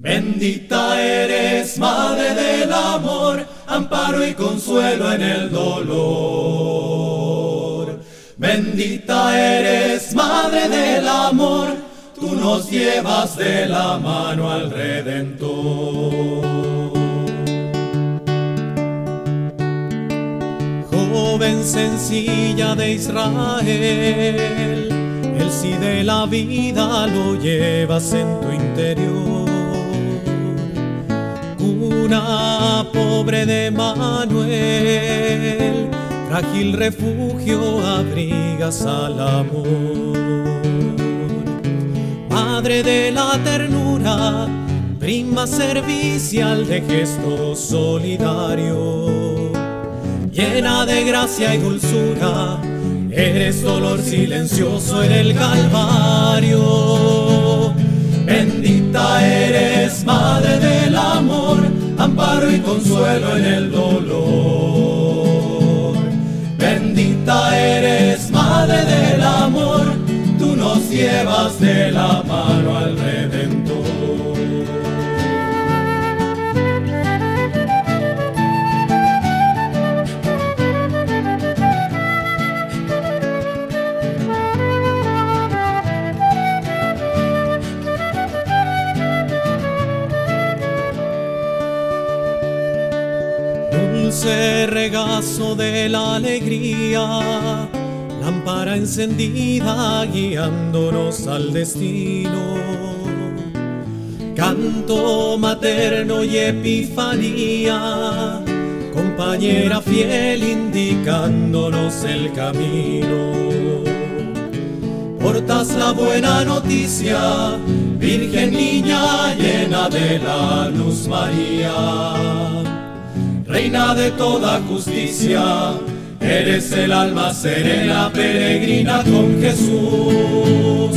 Bendita eres, Madre del Amor, amparo y consuelo en el dolor. Bendita eres, Madre del Amor, tú nos llevas de la mano al Redentor. Joven sencilla de Israel, el sí de la vida lo llevas en tu interior. Cuna pobre de Manuel, frágil refugio abrigas al amor. Madre de la ternura, prima servicial de gestos solidarios, llena de gracia y dulzura, eres dolor silencioso en el Calvario. Bendita eres, Madre del Amor, amparo y consuelo en el dolor. Bendita eres, Madre del Amor, tú nos llevas de la mano al Redentor. Dulce regazo de la alegría, lámpara encendida guiándonos al destino. Canto materno y epifanía, compañera fiel indicándonos el camino. Portas la buena noticia, Virgen niña llena de la luz María. Reina de toda justicia, eres el alma serena, peregrina con Jesús.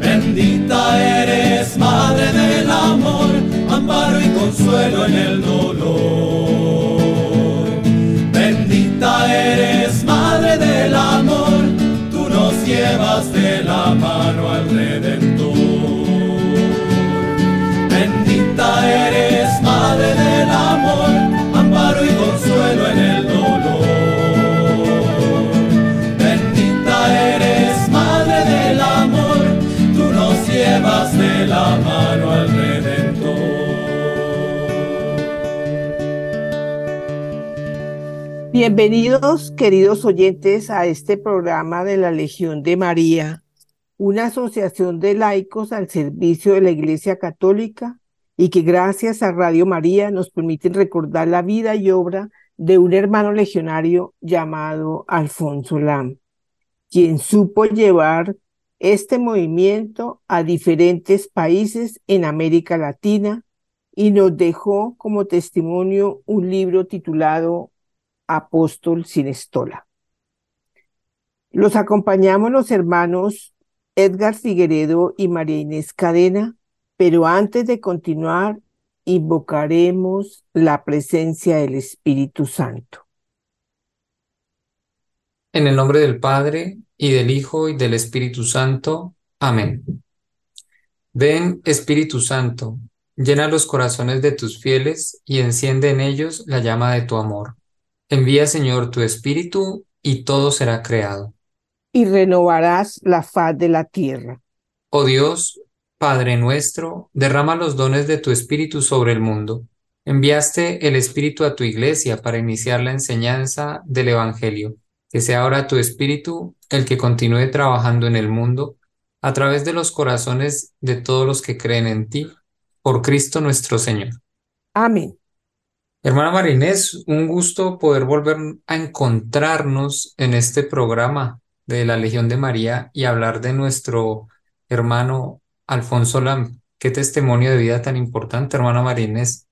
Bendita eres, Madre del Amor, amparo y consuelo en el dolor. Bendita eres, Madre del Amor, tú nos llevas de la mano al Redentor. Bendita eres, Madre del Amor, la mano al Redentor. Bienvenidos, queridos oyentes, a este programa de la Legión de María, una asociación de laicos al servicio de la Iglesia Católica y que gracias a Radio María nos permiten recordar la vida y obra de un hermano legionario llamado Alfonso Lam, quien supo llevar este movimiento a diferentes países en América Latina y nos dejó como testimonio un libro titulado Apóstol sin estola. Los acompañamos los hermanos Edgar Figueredo y María Inés Cadena, pero antes de continuar, invocaremos la presencia del Espíritu Santo. En el nombre del Padre, y del Hijo, y del Espíritu Santo. Amén. Ven, Espíritu Santo, llena los corazones de tus fieles y enciende en ellos la llama de tu amor. Envía, Señor, tu Espíritu, y todo será creado. Y renovarás la faz de la tierra. Oh Dios, Padre nuestro, derrama los dones de tu Espíritu sobre el mundo. Enviaste el Espíritu a tu iglesia para iniciar la enseñanza del Evangelio. Que sea ahora tu Espíritu el que continúe trabajando en el mundo a través de los corazones de todos los que creen en ti, por Cristo nuestro Señor. Amén. Hermana Marinés, un gusto poder volver a encontrarnos en este programa de la Legión de María y hablar de nuestro hermano Alfonso Lam. Qué testimonio de vida tan importante, hermana Marinés.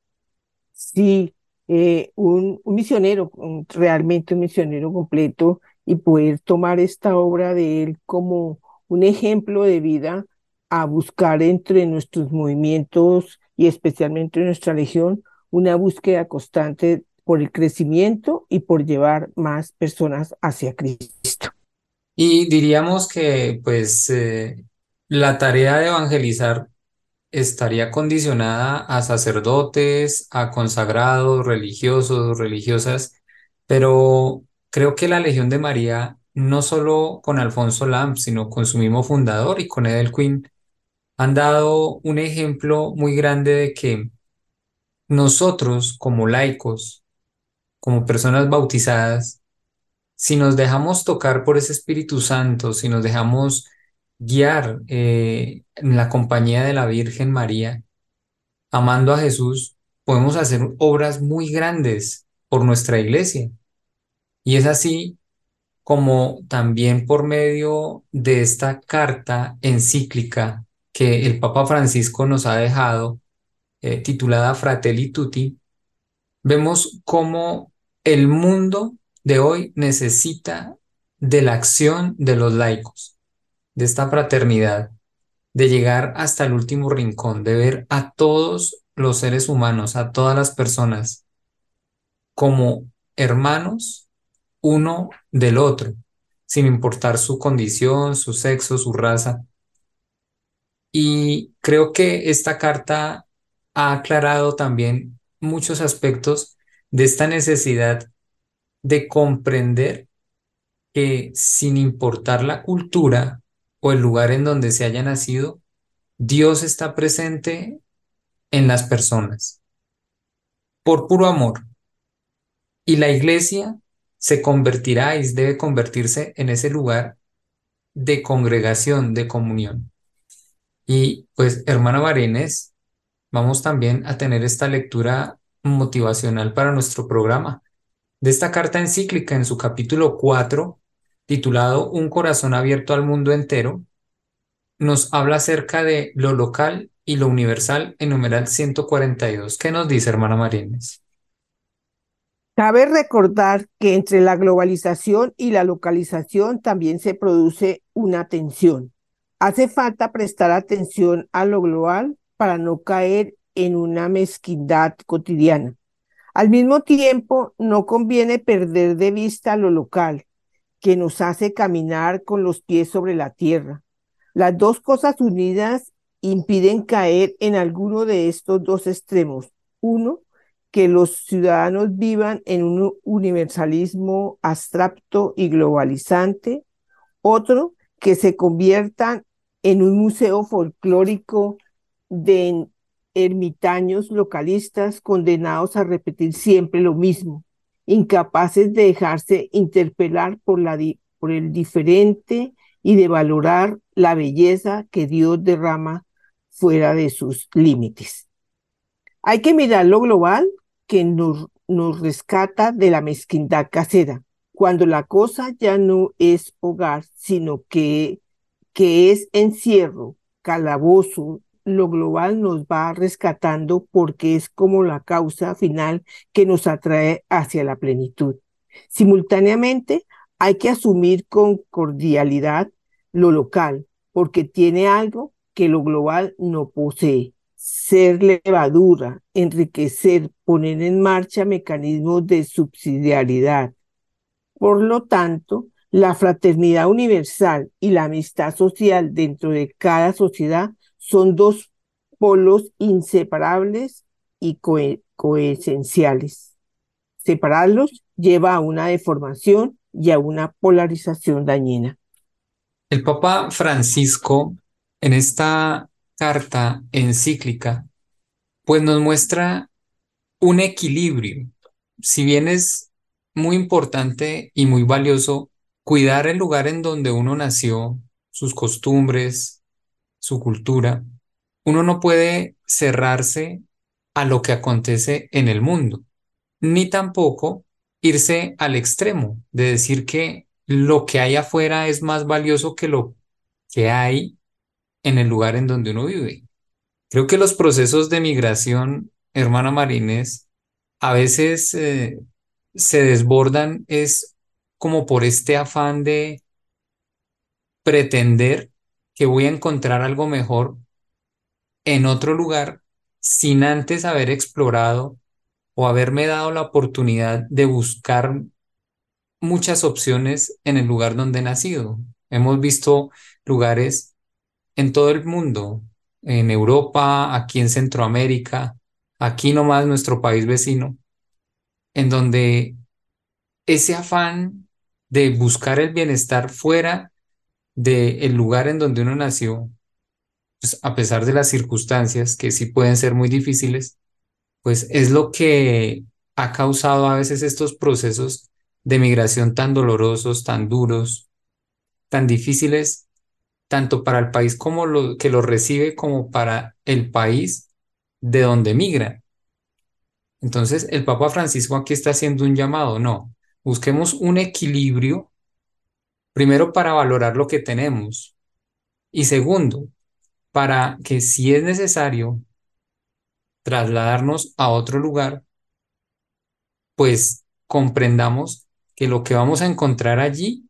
Sí, eh, un, misionero, realmente un misionero completo y poder tomar esta obra de él como un ejemplo de vida a buscar entre nuestros movimientos y especialmente en nuestra legión una búsqueda constante por el crecimiento y por llevar más personas hacia Cristo. Y diríamos que pues eh, la tarea de evangelizar estaría condicionada a sacerdotes, a consagrados, religiosos, religiosas, pero creo que la Legión de María, no solo con Alfonso Lamp, sino con su mismo fundador y con Edelquin, han dado un ejemplo muy grande de que nosotros como laicos, como personas bautizadas, si nos dejamos tocar por ese Espíritu Santo, si nos dejamos guiar eh, en la compañía de la Virgen María, amando a Jesús, podemos hacer obras muy grandes por nuestra iglesia. Y es así como también por medio de esta carta encíclica que el Papa Francisco nos ha dejado, eh, titulada Fratelli Tutti, vemos cómo el mundo de hoy necesita de la acción de los laicos, de esta fraternidad, de llegar hasta el último rincón, de ver a todos los seres humanos, a todas las personas, como hermanos uno del otro, sin importar su condición, su sexo, su raza. Y creo que esta carta ha aclarado también muchos aspectos de esta necesidad de comprender que sin importar la cultura o el lugar en donde se haya nacido, Dios está presente en las personas por puro amor. Y la iglesia se convertirá y debe convertirse en ese lugar de congregación, de comunión. Y pues, hermana Marines, vamos también a tener esta lectura motivacional para nuestro programa. De esta carta encíclica en su capítulo 4, titulado Un corazón abierto al mundo entero, nos habla acerca de lo local y lo universal en numeral 142. ¿Qué nos dice, hermana Marines? Cabe recordar que entre la globalización y la localización también se produce una tensión. Hace falta prestar atención a lo global para no caer en una mezquindad cotidiana. Al mismo tiempo, no conviene perder de vista lo local, que nos hace caminar con los pies sobre la tierra. Las dos cosas unidas impiden caer en alguno de estos dos extremos. Uno, que los ciudadanos vivan en un universalismo abstracto y globalizante. Otro, que se conviertan en un museo folclórico de ermitaños localistas condenados a repetir siempre lo mismo, incapaces de dejarse interpelar por, la por el diferente y de valorar la belleza que Dios derrama fuera de sus límites. Hay que mirar lo global que nos, nos rescata de la mezquindad casera, cuando la cosa ya no es hogar, sino que que es encierro, calabozo, lo global nos va rescatando porque es como la causa final que nos atrae hacia la plenitud. Simultáneamente, hay que asumir con cordialidad lo local, porque tiene algo que lo global no posee. Ser levadura, enriquecer, poner en marcha mecanismos de subsidiariedad. Por lo tanto, la fraternidad universal y la amistad social dentro de cada sociedad son dos polos inseparables y coesenciales. Separarlos lleva a una deformación y a una polarización dañina. El Papa Francisco, en esta carta encíclica, pues nos muestra un equilibrio. Si bien es muy importante y muy valioso cuidar el lugar en donde uno nació, sus costumbres, su cultura, uno no puede cerrarse a lo que acontece en el mundo, ni tampoco irse al extremo de decir que lo que hay afuera es más valioso que lo que hay en el lugar en donde uno vive. Creo que los procesos de migración, hermana Marines, a veces eh, se desbordan es como por este afán de pretender que voy a encontrar algo mejor en otro lugar sin antes haber explorado o haberme dado la oportunidad de buscar muchas opciones en el lugar donde he nacido. Hemos visto lugares en todo el mundo, en Europa, aquí en Centroamérica, aquí nomás nuestro país vecino, en donde ese afán de buscar el bienestar fuera del lugar en donde uno nació, pues a pesar de las circunstancias que sí pueden ser muy difíciles, pues es lo que ha causado a veces estos procesos de migración tan dolorosos, tan duros, tan difíciles, tanto para el país como lo, que lo recibe como para el país de donde migran. Entonces, el Papa Francisco aquí está haciendo un llamado, no, busquemos un equilibrio, primero para valorar lo que tenemos y segundo, para que si es necesario trasladarnos a otro lugar, pues comprendamos que lo que vamos a encontrar allí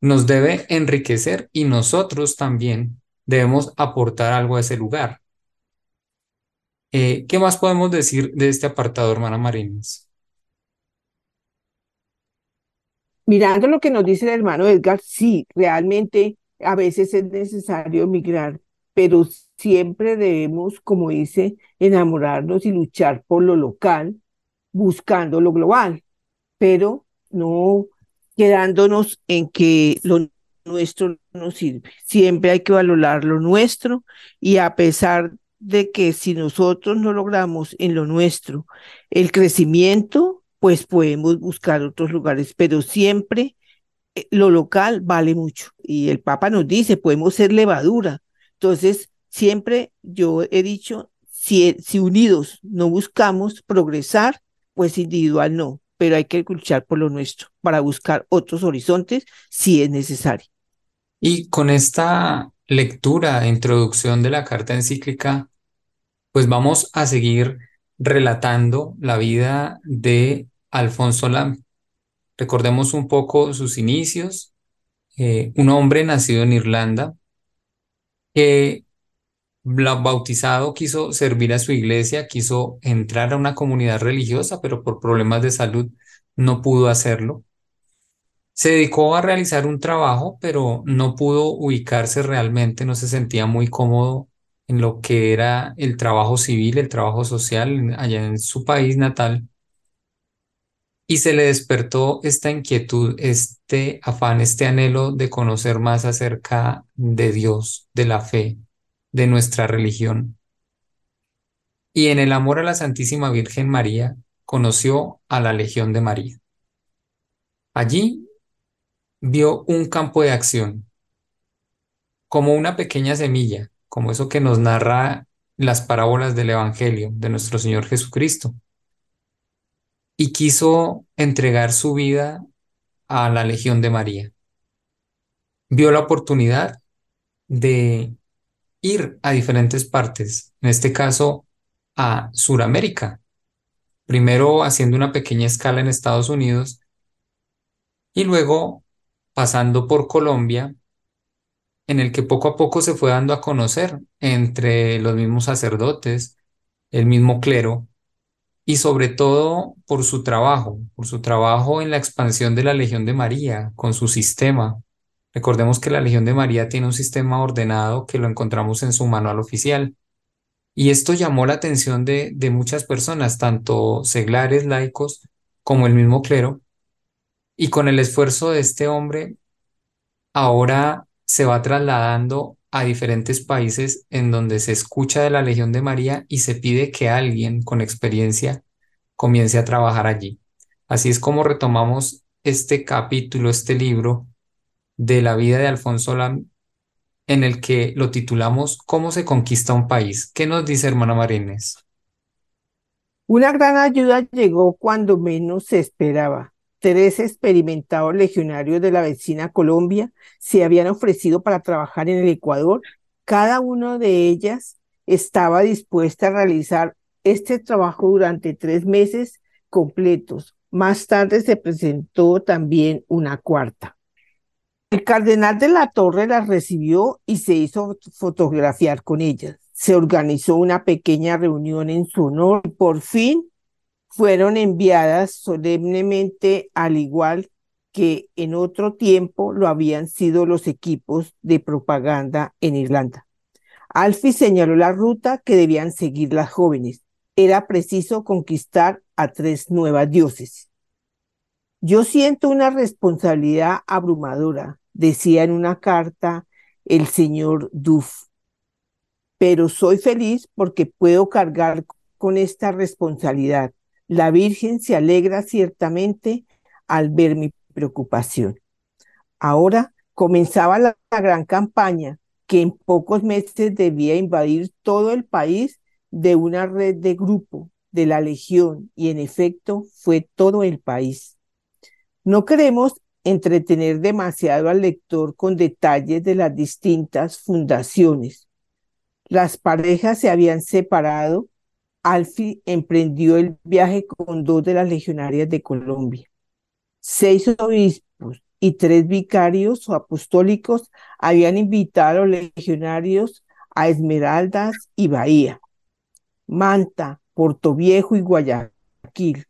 nos debe enriquecer y nosotros también debemos aportar algo a ese lugar. Eh, ¿qué más podemos decir de este apartado, hermana Marines? Mirando lo que nos dice el hermano Edgar, sí, realmente a veces es necesario emigrar, pero siempre debemos, como dice, enamorarnos y luchar por lo local, buscando lo global, pero no quedándonos en que lo nuestro no sirve. Siempre hay que valorar lo nuestro y a pesar de que si nosotros no logramos en lo nuestro el crecimiento, pues podemos buscar otros lugares, pero siempre eh, lo local vale mucho. Y el Papa nos dice, podemos ser levadura. Entonces, siempre yo he dicho, si, si unidos no buscamos progresar, pues individual no pero hay que luchar por lo nuestro para buscar otros horizontes si es necesario. Y con esta lectura, introducción de la carta encíclica, pues vamos a seguir relatando la vida de Alfonso Lam. Recordemos un poco sus inicios. Eh, un hombre nacido en Irlanda que bautizado quiso servir a su iglesia, quiso entrar a una comunidad religiosa, pero por problemas de salud no pudo hacerlo. Se dedicó a realizar un trabajo, pero no pudo ubicarse realmente, no se sentía muy cómodo en lo que era el trabajo civil, el trabajo social allá en su país natal. Y se le despertó esta inquietud, este afán, este anhelo de conocer más acerca de Dios, de la fe, de nuestra religión. Y en el amor a la Santísima Virgen María conoció a la Legión de María. Allí vio un campo de acción, como una pequeña semilla, como eso que nos narra las parábolas del Evangelio de nuestro Señor Jesucristo. Y quiso entregar su vida a la Legión de María. Vio la oportunidad de ir a diferentes partes, en este caso a Sudamérica, primero haciendo una pequeña escala en Estados Unidos y luego pasando por Colombia, en el que poco a poco se fue dando a conocer entre los mismos sacerdotes, el mismo clero, y sobre todo por su trabajo, por su trabajo en la expansión de la Legión de María, con su sistema, Recordemos que la Legión de María tiene un sistema ordenado que lo encontramos en su manual oficial. Y esto llamó la atención de, de muchas personas, tanto seglares, laicos, como el mismo clero. Y con el esfuerzo de este hombre, ahora se va trasladando a diferentes países en donde se escucha de la Legión de María y se pide que alguien con experiencia comience a trabajar allí. Así es como retomamos este capítulo, este libro, de la vida de Alfonso Lam, en el que lo titulamos ¿Cómo se conquista un país? ¿Qué nos dice hermana Marines? Una gran ayuda llegó cuando menos se esperaba. Tres experimentados legionarios de la vecina Colombia se habían ofrecido para trabajar en el Ecuador. Cada una de ellas estaba dispuesta a realizar este trabajo durante tres meses completos. Más tarde se presentó también una cuarta. El cardenal de la Torre las recibió y se hizo fotografiar con ellas. Se organizó una pequeña reunión en su honor. Por fin fueron enviadas solemnemente al igual que en otro tiempo lo habían sido los equipos de propaganda en Irlanda. Alfie señaló la ruta que debían seguir las jóvenes. Era preciso conquistar a tres nuevas dioses. Yo siento una responsabilidad abrumadora, decía en una carta el señor Duff, pero soy feliz porque puedo cargar con esta responsabilidad. La Virgen se alegra ciertamente al ver mi preocupación. Ahora comenzaba la, gran campaña que en pocos meses debía invadir todo el país de una red de grupo de la Legión y en efecto fue todo el país. No queremos entretener demasiado al lector con detalles de las distintas fundaciones. Las parejas se habían separado. Alfie emprendió el viaje con dos de las legionarias de Colombia. Seis obispos y tres vicarios o apostólicos habían invitado a los legionarios a Esmeraldas y Bahía, Manta, Puerto Viejo y Guayaquil,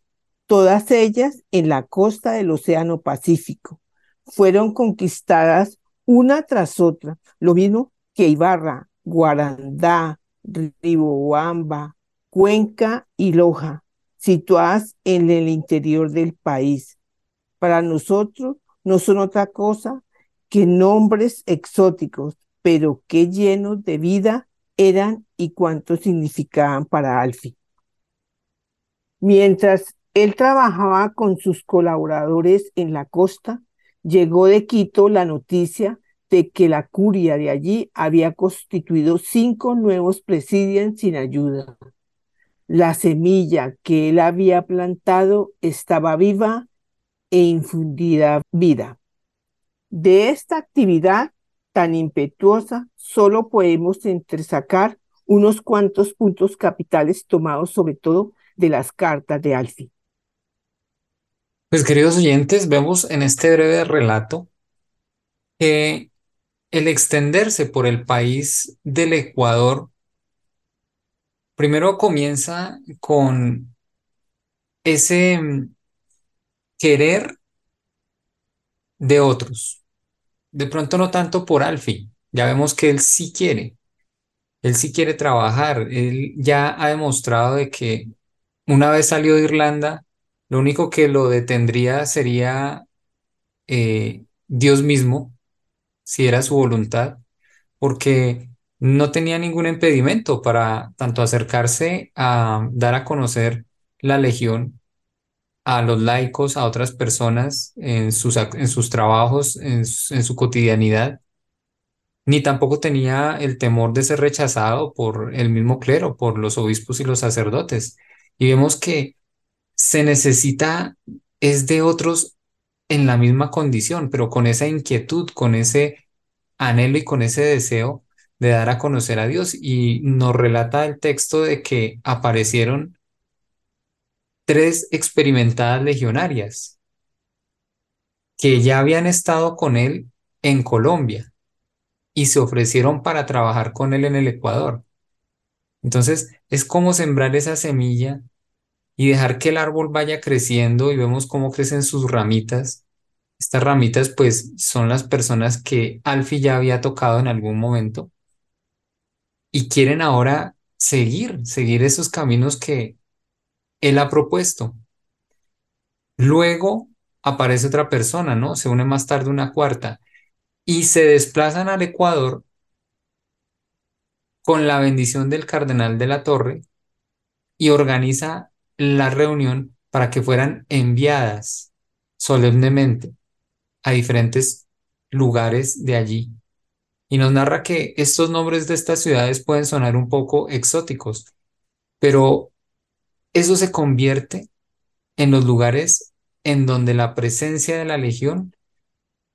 todas ellas en la costa del Océano Pacífico. Fueron conquistadas una tras otra, lo mismo que Ibarra, Guarandá, Riboamba, Cuenca y Loja, situadas en el interior del país. Para nosotros, no son otra cosa que nombres exóticos, pero qué llenos de vida eran y cuánto significaban para Alfie. Mientras él trabajaba con sus colaboradores en la costa, llegó de Quito la noticia de que la curia de allí había constituido cinco nuevos presidios sin ayuda. La semilla que él había plantado estaba viva e infundida vida. De esta actividad tan impetuosa, solo podemos entresacar unos cuantos puntos capitales tomados sobre todo de las cartas de Alfie. Pues queridos oyentes, vemos en este breve relato que el extenderse por el país del Ecuador primero comienza con ese querer de otros. De pronto no tanto por Alfie, ya vemos que él sí quiere, él sí quiere trabajar, él ya ha demostrado de que una vez salió de Irlanda, lo único que lo detendría sería eh, Dios mismo, si era su voluntad, porque no tenía ningún impedimento para tanto acercarse a dar a conocer la legión a los laicos, a otras personas en sus, en sus trabajos, en, su cotidianidad, ni tampoco tenía el temor de ser rechazado por el mismo clero, por los obispos y los sacerdotes. Y vemos que se necesita, es de otros en la misma condición, pero con esa inquietud, con ese anhelo y con ese deseo de dar a conocer a Dios. Y nos relata el texto de que aparecieron tres experimentadas legionarias que ya habían estado con él en Colombia y se ofrecieron para trabajar con él en el Ecuador. Entonces, es como sembrar esa semilla y dejar que el árbol vaya creciendo y vemos cómo crecen sus ramitas. Estas ramitas, pues, son las personas que Alfie ya había tocado en algún momento y quieren ahora seguir, seguir esos caminos que él ha propuesto. Luego aparece otra persona, ¿no? Se une más tarde una cuarta y se desplazan al Ecuador con la bendición del cardenal de la Torre y organiza la reunión para que fueran enviadas solemnemente a diferentes lugares de allí. Y nos narra que estos nombres de estas ciudades pueden sonar un poco exóticos, pero eso se convierte en los lugares en donde la presencia de la legión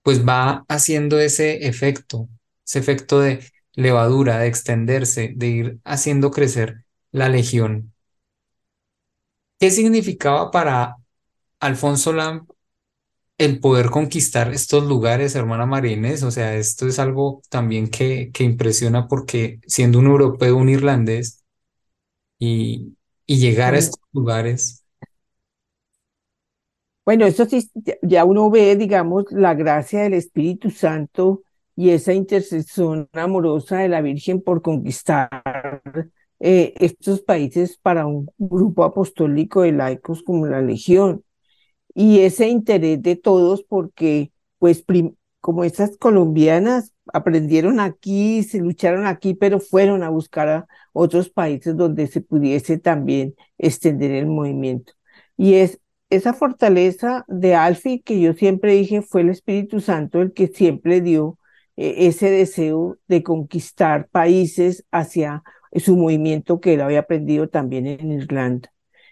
pues va haciendo ese efecto, ese efecto de levadura, de extenderse, de ir haciendo crecer la legión. ¿Qué significaba para Alfonso Lamp el poder conquistar estos lugares, hermana Marines? O sea, esto es algo también que, que impresiona porque siendo un europeo, un irlandés, y, y llegar a estos lugares. Bueno, eso sí, ya uno ve, digamos, la gracia del Espíritu Santo y esa intercesión amorosa de la Virgen por conquistar eh, estos países para un grupo apostólico de laicos como la Legión. Y ese interés de todos porque, pues, como estas colombianas aprendieron aquí, se lucharon aquí, pero fueron a buscar a otros países donde se pudiese también extender el movimiento. Y es esa fortaleza de Alfi que yo siempre dije fue el Espíritu Santo el que siempre dio eh, ese deseo de conquistar países hacia su movimiento que él había aprendido también en Irlanda.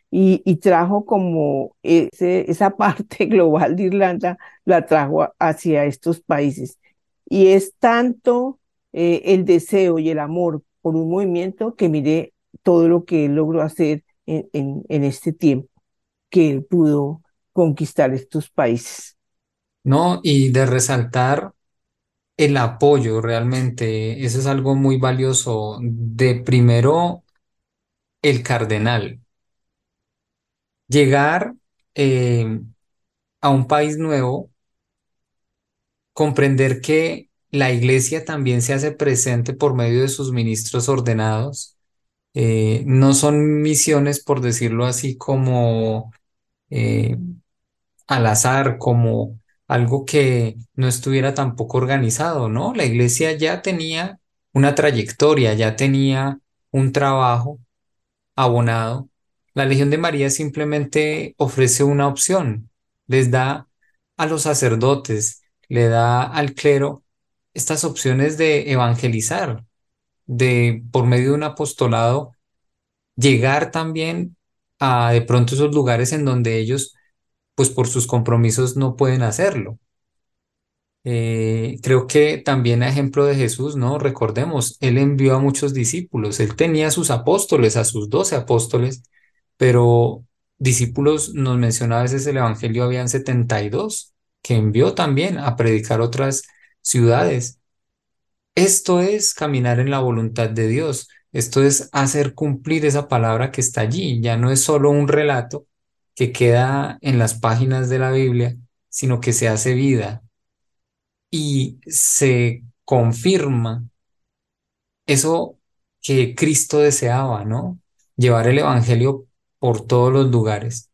Y, trajo como ese, esa parte global de Irlanda, la trajo hacia estos países. Y es tanto eh, el deseo y el amor por un movimiento que mire todo lo que él logró hacer en, en este tiempo que él pudo conquistar estos países. No, y de resaltar el apoyo realmente, eso es algo muy valioso de primero el cardenal. Llegar eh, a un país nuevo, comprender que la iglesia también se hace presente por medio de sus ministros ordenados. Eh, no son misiones, por decirlo así, como eh, al azar, como algo que no estuviera tampoco organizado, ¿no? La iglesia ya tenía una trayectoria, ya tenía un trabajo abonado. La Legión de María simplemente ofrece una opción, les da a los sacerdotes, le da al clero estas opciones de evangelizar, de por medio de un apostolado, llegar también a de pronto esos lugares en donde ellos pues por sus compromisos no pueden hacerlo. Eh, creo que también a ejemplo de Jesús, ¿no? Recordemos, Él envió a muchos discípulos, Él tenía a sus apóstoles, a sus doce apóstoles, pero discípulos nos menciona a veces el Evangelio, habían 72 que envió también a predicar otras ciudades. Esto es caminar en la voluntad de Dios, esto es hacer cumplir esa palabra que está allí, ya no es solo un relato, que queda en las páginas de la Biblia, sino que se hace vida y se confirma eso que Cristo deseaba, ¿no? Llevar el Evangelio por todos los lugares.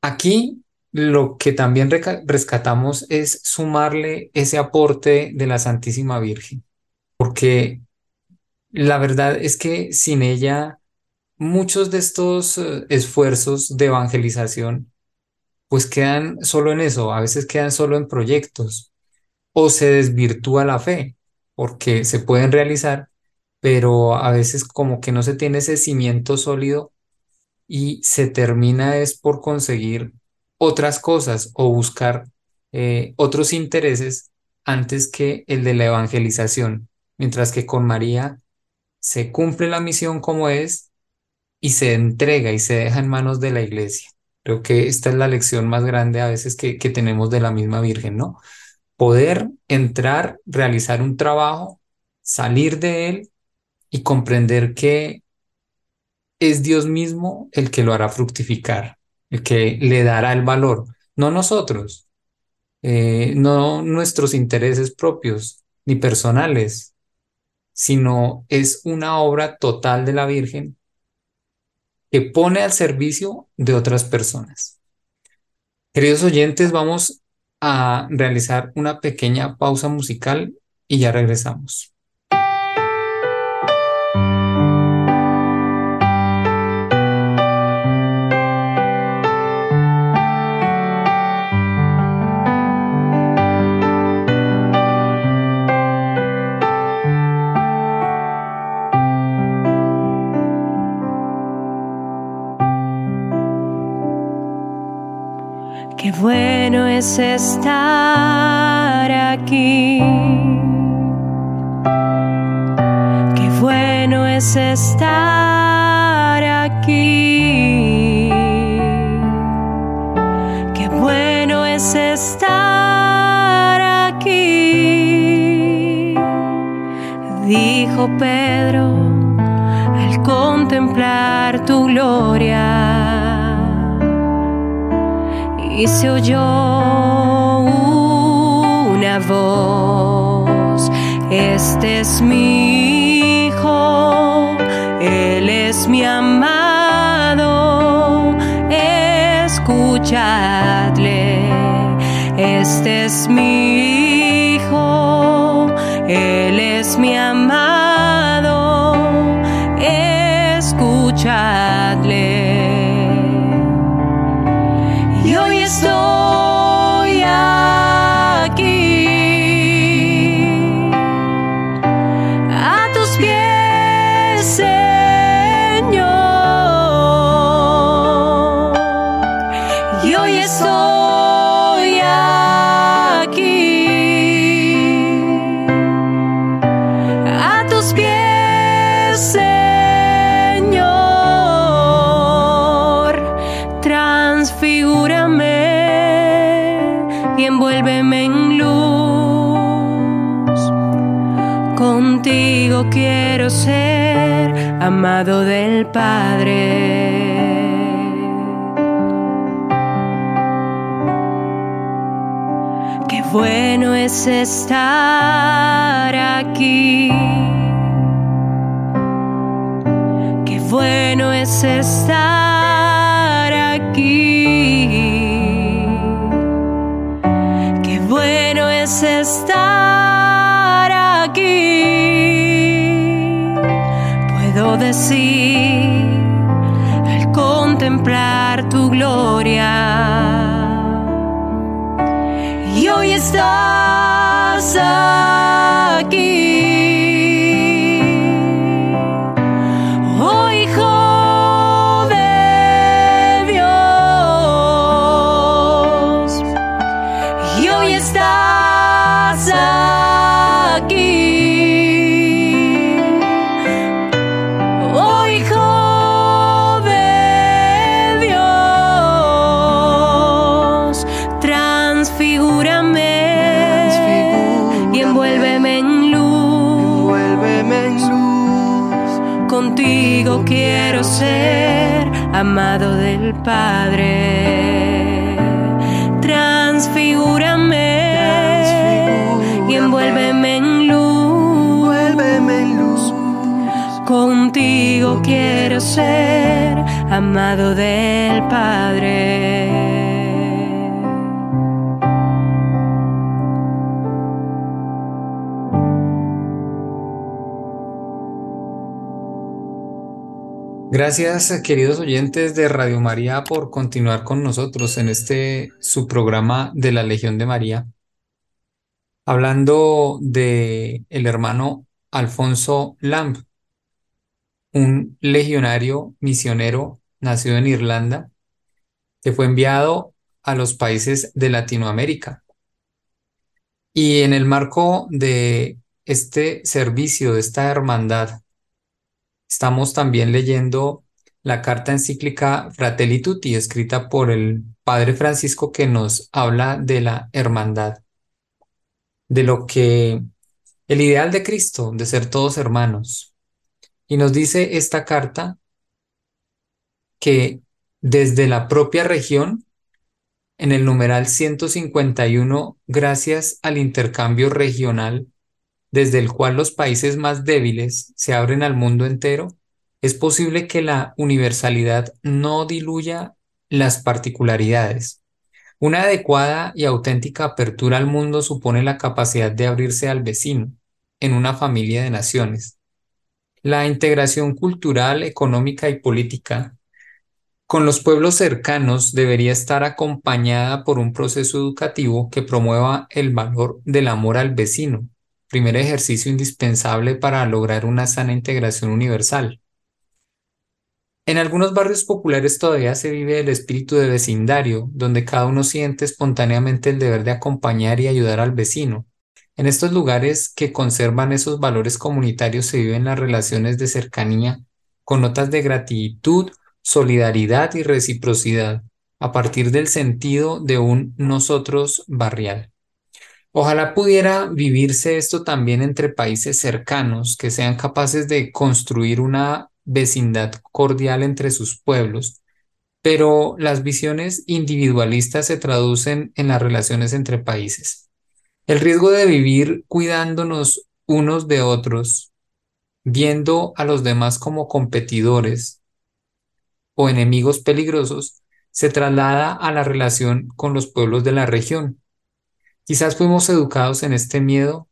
Aquí lo que también rescatamos es sumarle ese aporte de la Santísima Virgen, porque la verdad es que sin ella muchos de estos eh, esfuerzos de evangelización pues quedan solo en eso, a veces quedan solo en proyectos o se desvirtúa la fe porque se pueden realizar, pero a veces como que no se tiene ese cimiento sólido y se termina es por conseguir otras cosas o buscar eh, otros intereses antes que el de la evangelización, mientras que con María se cumple la misión como es y se entrega y se deja en manos de la iglesia. Creo que esta es la lección más grande a veces que, que tenemos de la misma Virgen, ¿no? Poder entrar, realizar un trabajo, salir de él y comprender que es Dios mismo el que lo hará fructificar, el que le dará el valor, no nosotros, eh, no nuestros intereses propios ni personales, sino es una obra total de la Virgen que pone al servicio de otras personas. Queridos oyentes, vamos a realizar una pequeña pausa musical y ya regresamos. Es estar aquí. Qué bueno es estar aquí. Qué bueno es estar aquí. Dijo Pedro al contemplar tu gloria y se oyó una voz Este es mi hijo, él es mi amado, escuchadle. Este es mi bueno del Padre. Transfigúrame y envuélveme en luz. Envuélveme en luz. Contigo quiero ser amado del Padre. Gracias, queridos oyentes de Radio María, por continuar con nosotros en este su programa de la Legión de María, hablando de el hermano Alfonso Lamb, un legionario misionero nacido en Irlanda, que fue enviado a los países de Latinoamérica. Y en el marco de este servicio, de esta hermandad, Estamos también leyendo la carta encíclica Fratelli Tutti, escrita por el Padre Francisco, que nos habla de la hermandad, de lo que el ideal de Cristo, de ser todos hermanos. Y nos dice esta carta que desde la propia región, en el numeral 151, gracias al intercambio regional desde el cual los países más débiles se abren al mundo entero, es posible que la universalidad no diluya las particularidades. Una adecuada y auténtica apertura al mundo supone la capacidad de abrirse al vecino en una familia de naciones. La integración cultural, económica y política con los pueblos cercanos debería estar acompañada por un proceso educativo que promueva el valor del amor al vecino, primer ejercicio indispensable para lograr una sana integración universal. En algunos barrios populares todavía se vive el espíritu de vecindario, donde cada uno siente espontáneamente el deber de acompañar y ayudar al vecino. En estos lugares que conservan esos valores comunitarios se viven las relaciones de cercanía con notas de gratitud, solidaridad y reciprocidad, a partir del sentido de un nosotros barrial. Ojalá pudiera vivirse esto también entre países cercanos que sean capaces de construir una vecindad cordial entre sus pueblos, pero las visiones individualistas se traducen en las relaciones entre países. El riesgo de vivir cuidándonos unos de otros, viendo a los demás como competidores o enemigos peligrosos, se traslada a la relación con los pueblos de la región. Quizás fuimos educados en este miedo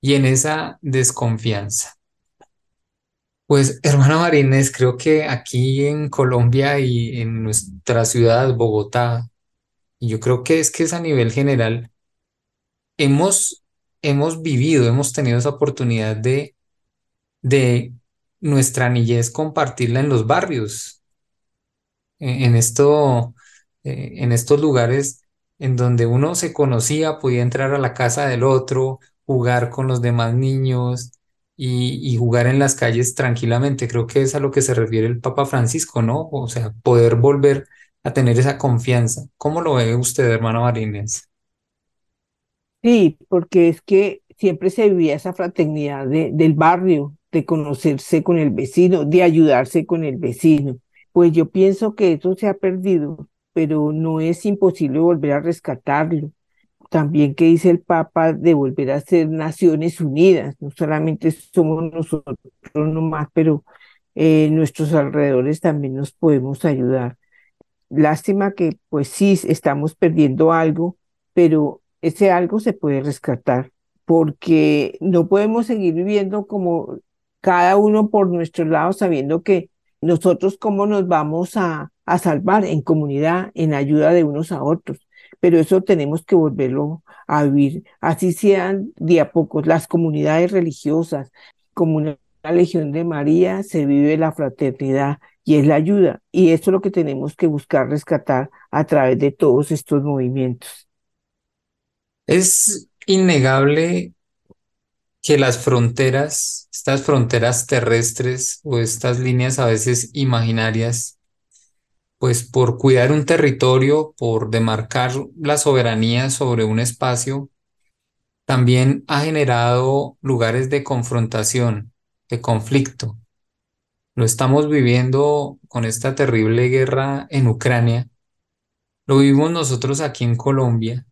y en esa desconfianza. Pues, hermano Marínez, creo que aquí en Colombia y en nuestra ciudad, Bogotá, y yo creo que es que es a nivel general, hemos, hemos vivido, hemos tenido esa oportunidad de, de nuestra niñez compartirla en los barrios, en, en esto, eh, en estos lugares en donde uno se conocía, podía entrar a la casa del otro, jugar con los demás niños y, jugar en las calles tranquilamente. Creo que es a lo que se refiere el Papa Francisco, ¿no? O sea, poder volver a tener esa confianza. ¿Cómo lo ve usted, hermano Marínez? Sí, porque es que siempre se vivía esa fraternidad de, del barrio, de conocerse con el vecino, de ayudarse con el vecino. Pues yo pienso que eso se ha perdido, pero no es imposible volver a rescatarlo. También que dice el Papa de volver a ser Naciones Unidas, no solamente somos nosotros nomás, pero eh, nuestros alrededores también nos podemos ayudar. Lástima que pues sí estamos perdiendo algo, pero ese algo se puede rescatar, porque no podemos seguir viviendo como cada uno por nuestro lado, sabiendo que nosotros cómo nos vamos a, salvar en comunidad, en ayuda de unos a otros. Pero eso tenemos que volverlo a vivir, así sean de a pocos las comunidades religiosas, como una Legión de María, se vive la fraternidad y es la ayuda. Y esto es lo que tenemos que buscar rescatar a través de todos estos movimientos. Es innegable que las fronteras, estas fronteras terrestres o estas líneas a veces imaginarias, pues por cuidar un territorio, por demarcar la soberanía sobre un espacio, también ha generado lugares de confrontación, de conflicto. Lo estamos viviendo con esta terrible guerra en Ucrania. Lo vivimos nosotros aquí en Colombia,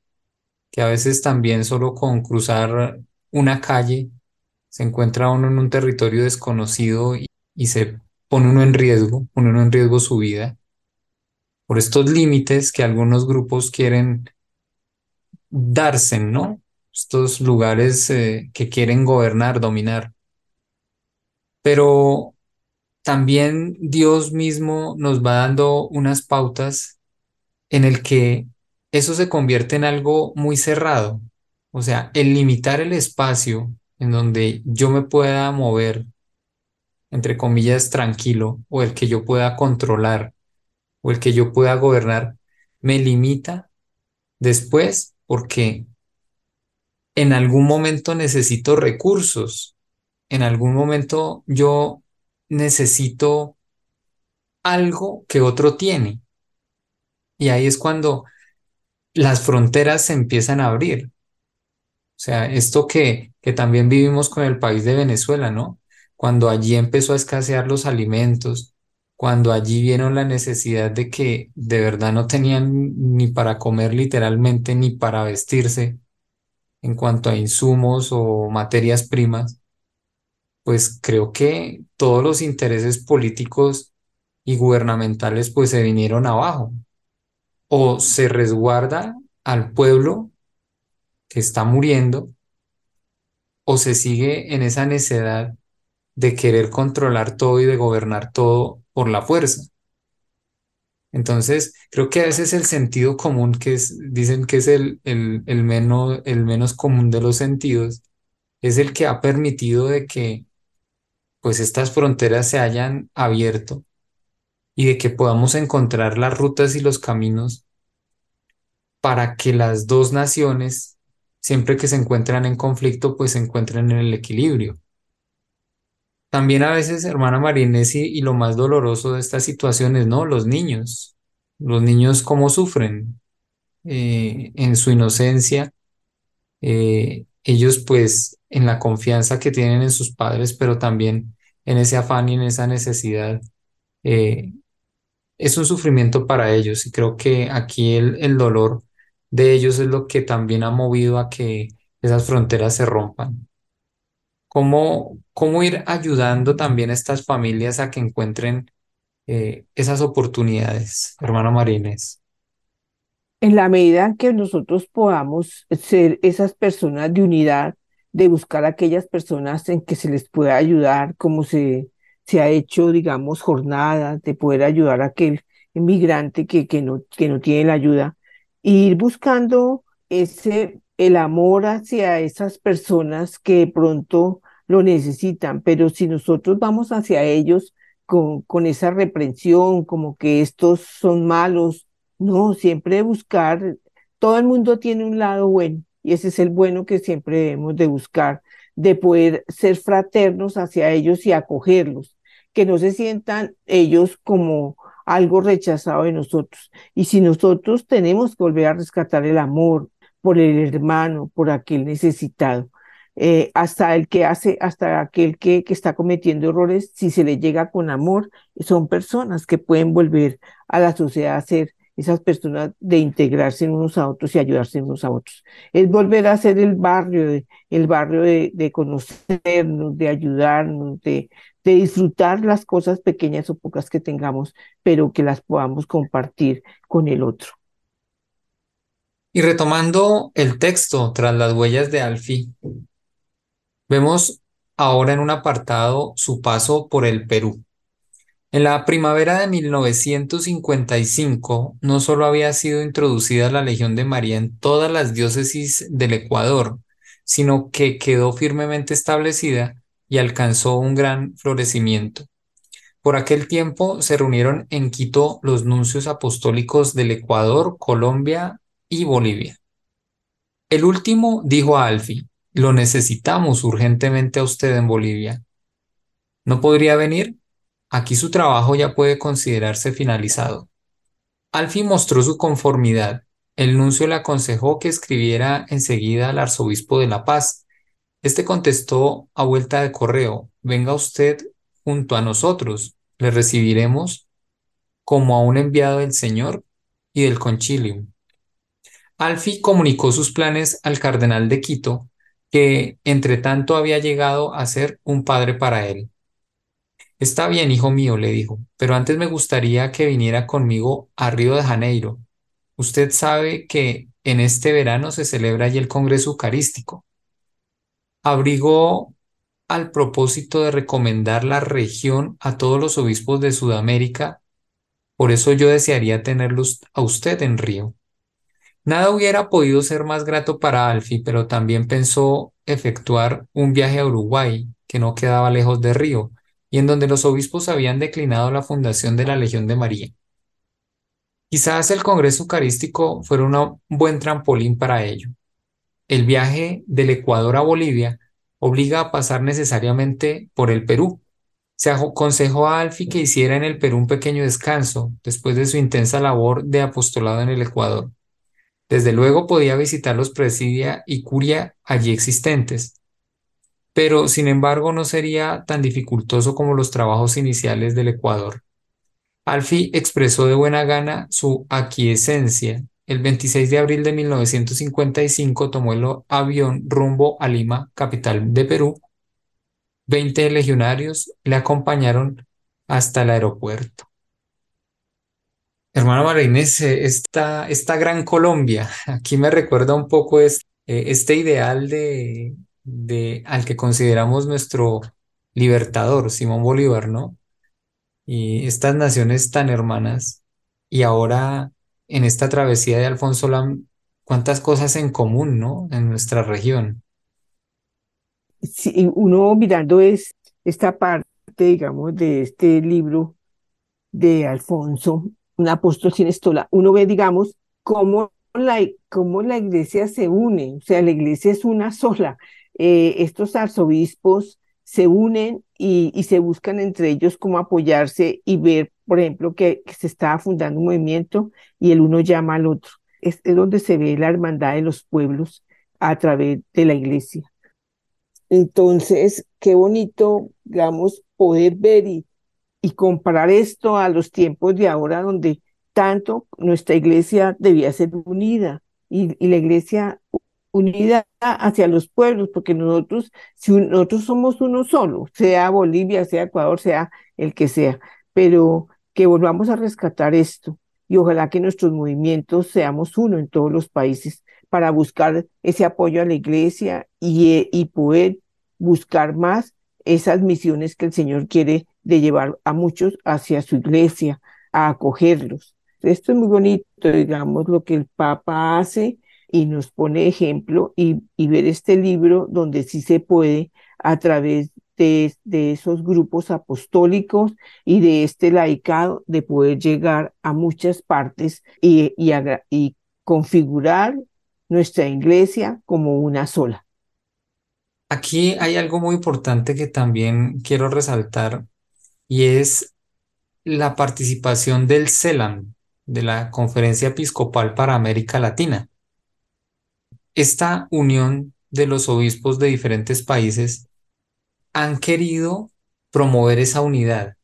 que a veces también solo con cruzar una calle se encuentra uno en un territorio desconocido y, se pone uno en riesgo, pone uno en riesgo su vida por estos límites que algunos grupos quieren darse, ¿no? Estos lugares eh, que quieren gobernar, dominar. Pero también Dios mismo nos va dando unas pautas en el que eso se convierte en algo muy cerrado. O sea, el limitar el espacio en donde yo me pueda mover, entre comillas, tranquilo, o el que yo pueda controlar, o el que yo pueda gobernar, me limita después porque en algún momento necesito recursos, en algún momento yo necesito algo que otro tiene. Y ahí es cuando las fronteras se empiezan a abrir. O sea, esto que, que también vivimos con el país de Venezuela, ¿no? Cuando allí empezó a escasear los alimentos, cuando allí vieron la necesidad de que de verdad no tenían ni para comer literalmente ni para vestirse en cuanto a insumos o materias primas, pues creo que todos los intereses políticos y gubernamentales pues se vinieron abajo. O se resguarda al pueblo que está muriendo, o se sigue en esa necedad de querer controlar todo y de gobernar todo por la fuerza. Entonces, creo que a veces el sentido común, que es, dicen que es el, el, el, menos, el menos común de los sentidos, es el que ha permitido de que pues estas fronteras se hayan abierto y de que podamos encontrar las rutas y los caminos para que las dos naciones, siempre que se encuentran en conflicto, pues se encuentren en el equilibrio. También a veces, hermana Marinesi, y lo más doloroso de estas situaciones, ¿no? Los niños. Los niños cómo sufren eh, en su inocencia. Eh, ellos pues en la confianza que tienen en sus padres, pero también en ese afán y en esa necesidad. Eh, es un sufrimiento para ellos y creo que aquí el, el dolor de ellos es lo que también ha movido a que esas fronteras se rompan. ¿Cómo, cómo ir ayudando también a estas familias a que encuentren eh, esas oportunidades, hermano Marines? En la medida en que nosotros podamos ser esas personas de unidad, de buscar aquellas personas en que se les pueda ayudar, como se, se ha hecho, digamos, jornadas, de poder ayudar a aquel inmigrante que, que, no, que no tiene la ayuda, ir buscando ese, el amor hacia esas personas que de pronto lo necesitan, pero si nosotros vamos hacia ellos con, con esa reprensión, como que estos son malos, no, siempre buscar, todo el mundo tiene un lado bueno y ese es el bueno que siempre debemos de buscar, de poder ser fraternos hacia ellos y acogerlos, que no se sientan ellos como algo rechazado de nosotros. Y si nosotros tenemos que volver a rescatar el amor por el hermano, por aquel necesitado, eh, hasta el que hace, hasta aquel que, que está cometiendo errores, si se le llega con amor, son personas que pueden volver a la sociedad a ser esas personas de integrarse unos a otros y ayudarse unos a otros. Es volver a ser el barrio, el barrio de, de conocernos, de ayudarnos, de, de disfrutar las cosas pequeñas o pocas que tengamos, pero que las podamos compartir con el otro. Y retomando el texto tras las huellas de Alfie, Vemos ahora en un apartado su paso por el Perú. En la primavera de 1955 no solo había sido introducida la Legión de María en todas las diócesis del Ecuador, sino que quedó firmemente establecida y alcanzó un gran florecimiento. Por aquel tiempo se reunieron en Quito los nuncios apostólicos del Ecuador, Colombia y Bolivia. El último dijo a Alfi, lo necesitamos urgentemente a usted en Bolivia. ¿No podría venir? Aquí su trabajo ya puede considerarse finalizado. Alfi mostró su conformidad. El nuncio le aconsejó que escribiera enseguida al arzobispo de La Paz. Este contestó a vuelta de correo, venga usted junto a nosotros, le recibiremos como a un enviado del Señor y del concilium. Alfi comunicó sus planes al cardenal de Quito, que entre tanto había llegado a ser un padre para él. Está bien, hijo mío, le dijo, pero antes me gustaría que viniera conmigo a Río de Janeiro. Usted sabe que en este verano se celebra allí el Congreso Eucarístico. Abrigó al propósito de recomendar la región a todos los obispos de Sudamérica, por eso yo desearía tenerlos a usted en Río. Nada hubiera podido ser más grato para Alfie, pero también pensó efectuar un viaje a Uruguay, que no quedaba lejos de Río, y en donde los obispos habían declinado la fundación de la Legión de María. Quizás el Congreso Eucarístico fuera un buen trampolín para ello. El viaje del Ecuador a Bolivia obliga a pasar necesariamente por el Perú. Se aconsejó a Alfie que hiciera en el Perú un pequeño descanso después de su intensa labor de apostolado en el Ecuador. Desde luego podía visitar los presidia y curia allí existentes, pero sin embargo no sería tan dificultoso como los trabajos iniciales del Ecuador. Alfi expresó de buena gana su aquiescencia. El 26 de abril de 1955 tomó el avión rumbo a Lima, capital de Perú. Veinte legionarios le acompañaron hasta el aeropuerto. Hermano Marínez, esta, esta gran Colombia, aquí me recuerda un poco este, este ideal de, de, al que consideramos nuestro libertador, Simón Bolívar, ¿no? Y estas naciones tan hermanas, y ahora en esta travesía de Alfonso Lam, cuántas cosas en común, ¿no? En nuestra región. Sí, uno mirando es esta parte, digamos, de este libro de Alfonso, un apóstol sin estola, uno ve, digamos, cómo la, cómo la iglesia se une, o sea, la iglesia es una sola. Eh, estos arzobispos se unen y, y, se buscan entre ellos cómo apoyarse y ver, por ejemplo, que, se está fundando un movimiento y el uno llama al otro. Es, es donde se ve la hermandad de los pueblos a través de la iglesia. Entonces, qué bonito, digamos, poder ver y, y comparar esto a los tiempos de ahora donde tanto nuestra iglesia debía ser unida y, la iglesia unidad hacia los pueblos, porque nosotros, si nosotros somos uno solo, sea Bolivia, sea Ecuador, sea el que sea, pero que volvamos a rescatar esto y ojalá que nuestros movimientos seamos uno en todos los países para buscar ese apoyo a la iglesia y, y poder buscar más esas misiones que el Señor quiere de llevar a muchos hacia su iglesia, a acogerlos. Esto es muy bonito, digamos, lo que el Papa hace y nos pone ejemplo y, y ver este libro donde sí se puede a través de, esos grupos apostólicos y de este laicado de poder llegar a muchas partes y, y, y configurar nuestra iglesia como una sola. Aquí hay algo muy importante que también quiero resaltar y es la participación del CELAM, de la Conferencia Episcopal para América Latina. Esta unión de los obispos de diferentes países han querido promover esa unidad.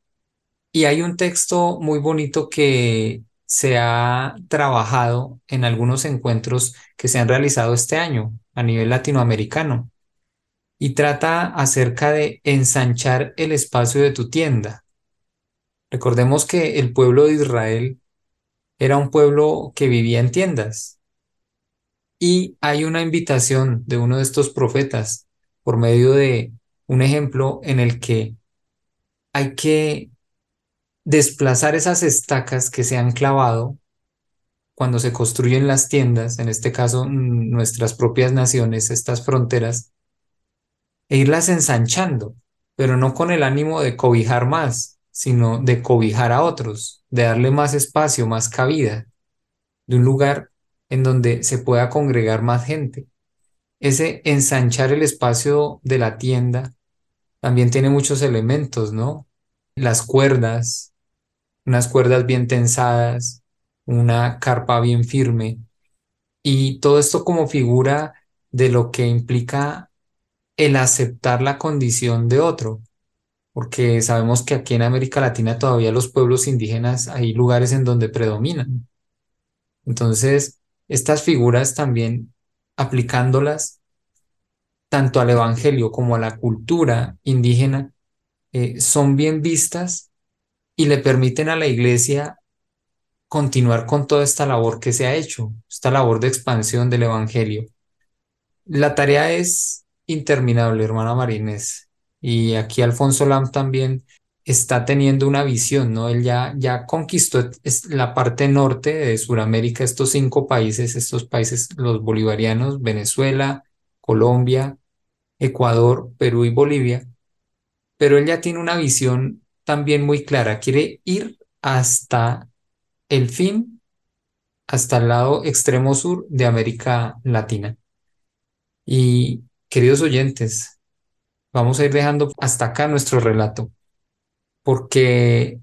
Y hay un texto muy bonito que se ha trabajado en algunos encuentros que se han realizado este año a nivel latinoamericano y trata acerca de ensanchar el espacio de tu tienda. Recordemos que el pueblo de Israel era un pueblo que vivía en tiendas y hay una invitación de uno de estos profetas por medio de un ejemplo en el que hay que desplazar esas estacas que se han clavado cuando se construyen las tiendas, en este caso nuestras propias naciones, estas fronteras, e irlas ensanchando, pero no con el ánimo de cobijar más, sino de cobijar a otros, de darle más espacio, más cabida, de un lugar en donde se pueda congregar más gente. Ese ensanchar el espacio de la tienda también tiene muchos elementos, ¿no? Las cuerdas, unas cuerdas bien tensadas, una carpa bien firme, y todo esto como figura de lo que implica el aceptar la condición de otro, porque sabemos que aquí en América Latina todavía los pueblos indígenas hay lugares en donde predominan. Entonces, estas figuras también aplicándolas tanto al Evangelio como a la cultura indígena, eh, son bien vistas y le permiten a la iglesia continuar con toda esta labor que se ha hecho, esta labor de expansión del Evangelio. La tarea es interminable, hermana Marines. Y aquí Alfonso Lam también está teniendo una visión, ¿no? Él ya, ya conquistó la parte norte de Sudamérica, estos cinco países, estos países, los bolivarianos, Venezuela, Colombia, Ecuador, Perú y Bolivia, pero él ya tiene una visión también muy clara, quiere ir hasta el fin, hasta el lado extremo sur de América Latina. Y Queridos oyentes, vamos a ir dejando hasta acá nuestro relato, porque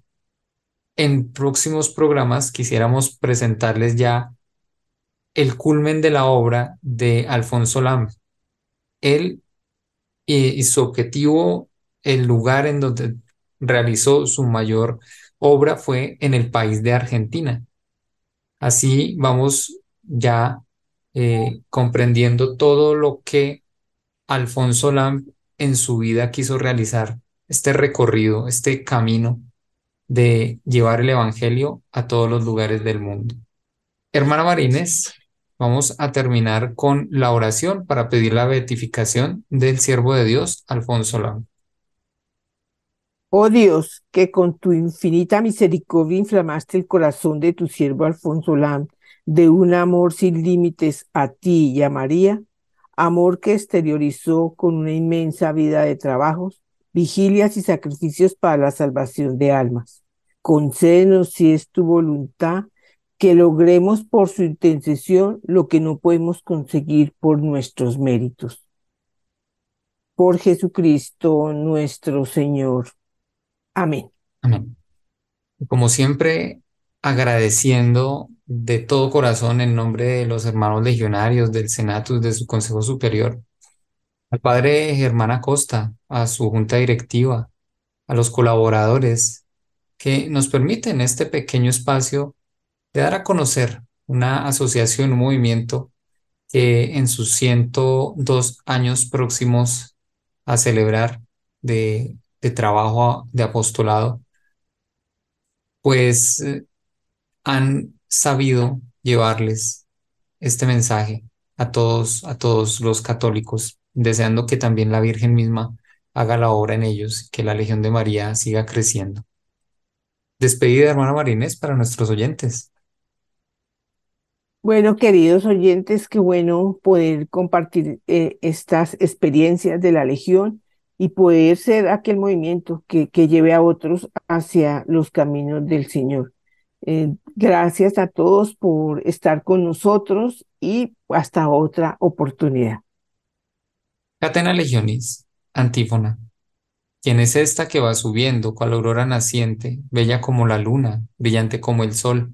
en próximos programas quisiéramos presentarles ya el culmen de la obra de Alfonso Lam. Él y, su objetivo, el lugar en donde realizó su mayor obra fue en el país de Argentina. Así vamos ya eh, comprendiendo todo lo que Alfonso Lam en su vida quiso realizar este recorrido, este camino de llevar el Evangelio a todos los lugares del mundo. Hermana Marines, vamos a terminar con la oración para pedir la beatificación del siervo de Dios, Alfonso Lam. Oh Dios, que con tu infinita misericordia inflamaste el corazón de tu siervo Alfonso Lam de un amor sin límites a ti y a María, amor que exteriorizó con una inmensa vida de trabajos, vigilias y sacrificios para la salvación de almas. Concédenos, si es tu voluntad, que logremos por su intercesión lo que no podemos conseguir por nuestros méritos. Por Jesucristo nuestro Señor. Amén. Amén. Como siempre, agradeciendo de todo corazón en nombre de los hermanos legionarios, del Senatus, de su Consejo Superior, al padre Germán Acosta, a su junta directiva, a los colaboradores que nos permiten este pequeño espacio de dar a conocer una asociación, un movimiento que en sus 102 años próximos a celebrar de, trabajo de apostolado, pues eh, han sabido llevarles este mensaje a todos, a todos los católicos, deseando que también la Virgen misma haga la obra en ellos, que la Legión de María siga creciendo. Despedida, hermana Marínez, para nuestros oyentes. Bueno, queridos oyentes, qué bueno poder compartir eh, estas experiencias de la Legión y poder ser aquel movimiento que, lleve a otros hacia los caminos del Señor. Eh, gracias a todos por estar con nosotros y hasta otra oportunidad. Catena Legionis, antífona. ¿Quién es esta que va subiendo, cual aurora naciente, bella como la luna, brillante como el sol,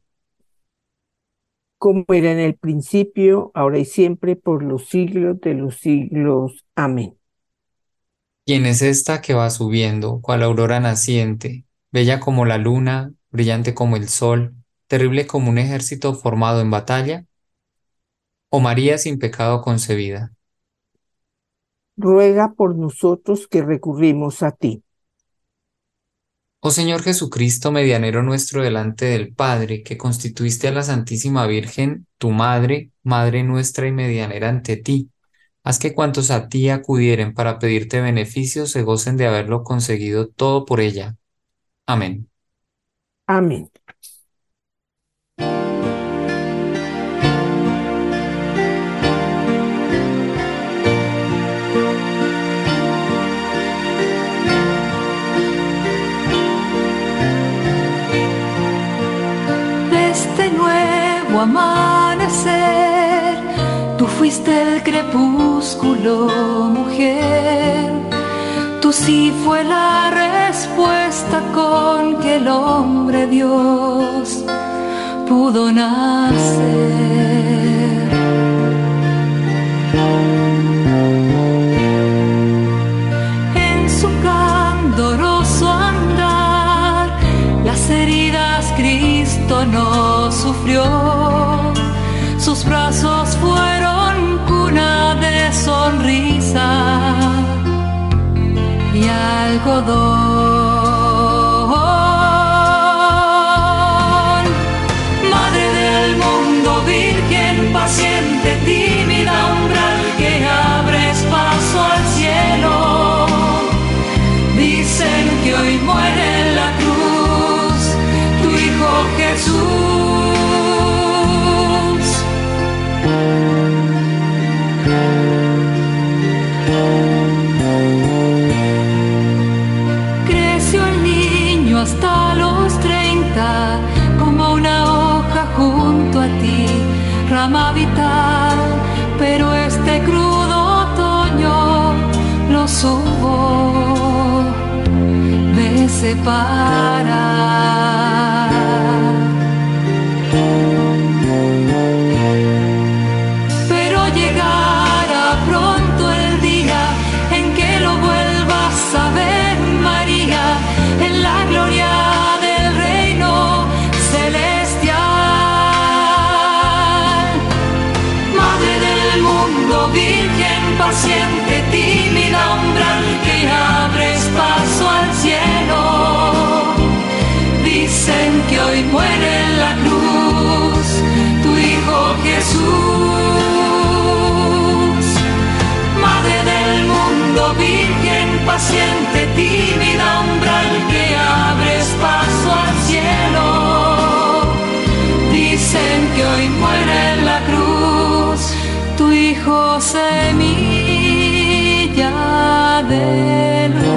Como era en el principio, ahora y siempre, por los siglos de los siglos. Amén. ¿Quién es esta que va subiendo, cual aurora naciente, bella como la luna, brillante como el sol? terrible como un ejército formado en batalla, o María sin pecado concebida. Ruega por nosotros que recurrimos a ti. Oh Señor Jesucristo, medianero nuestro delante del Padre, que constituiste a la Santísima Virgen, tu Madre, Madre nuestra y medianera ante ti, haz que cuantos a ti acudieren para pedirte beneficios se gocen de haberlo conseguido todo por ella. Amén. Amén. El crepúsculo, mujer. Tú sí fue la respuesta con que el hombre Dios pudo nacer. no sufrió, sus brazos codó. De paciente, tímida umbral que abres paso al cielo. Dicen que hoy muere en la cruz tu hijo semilla de luz.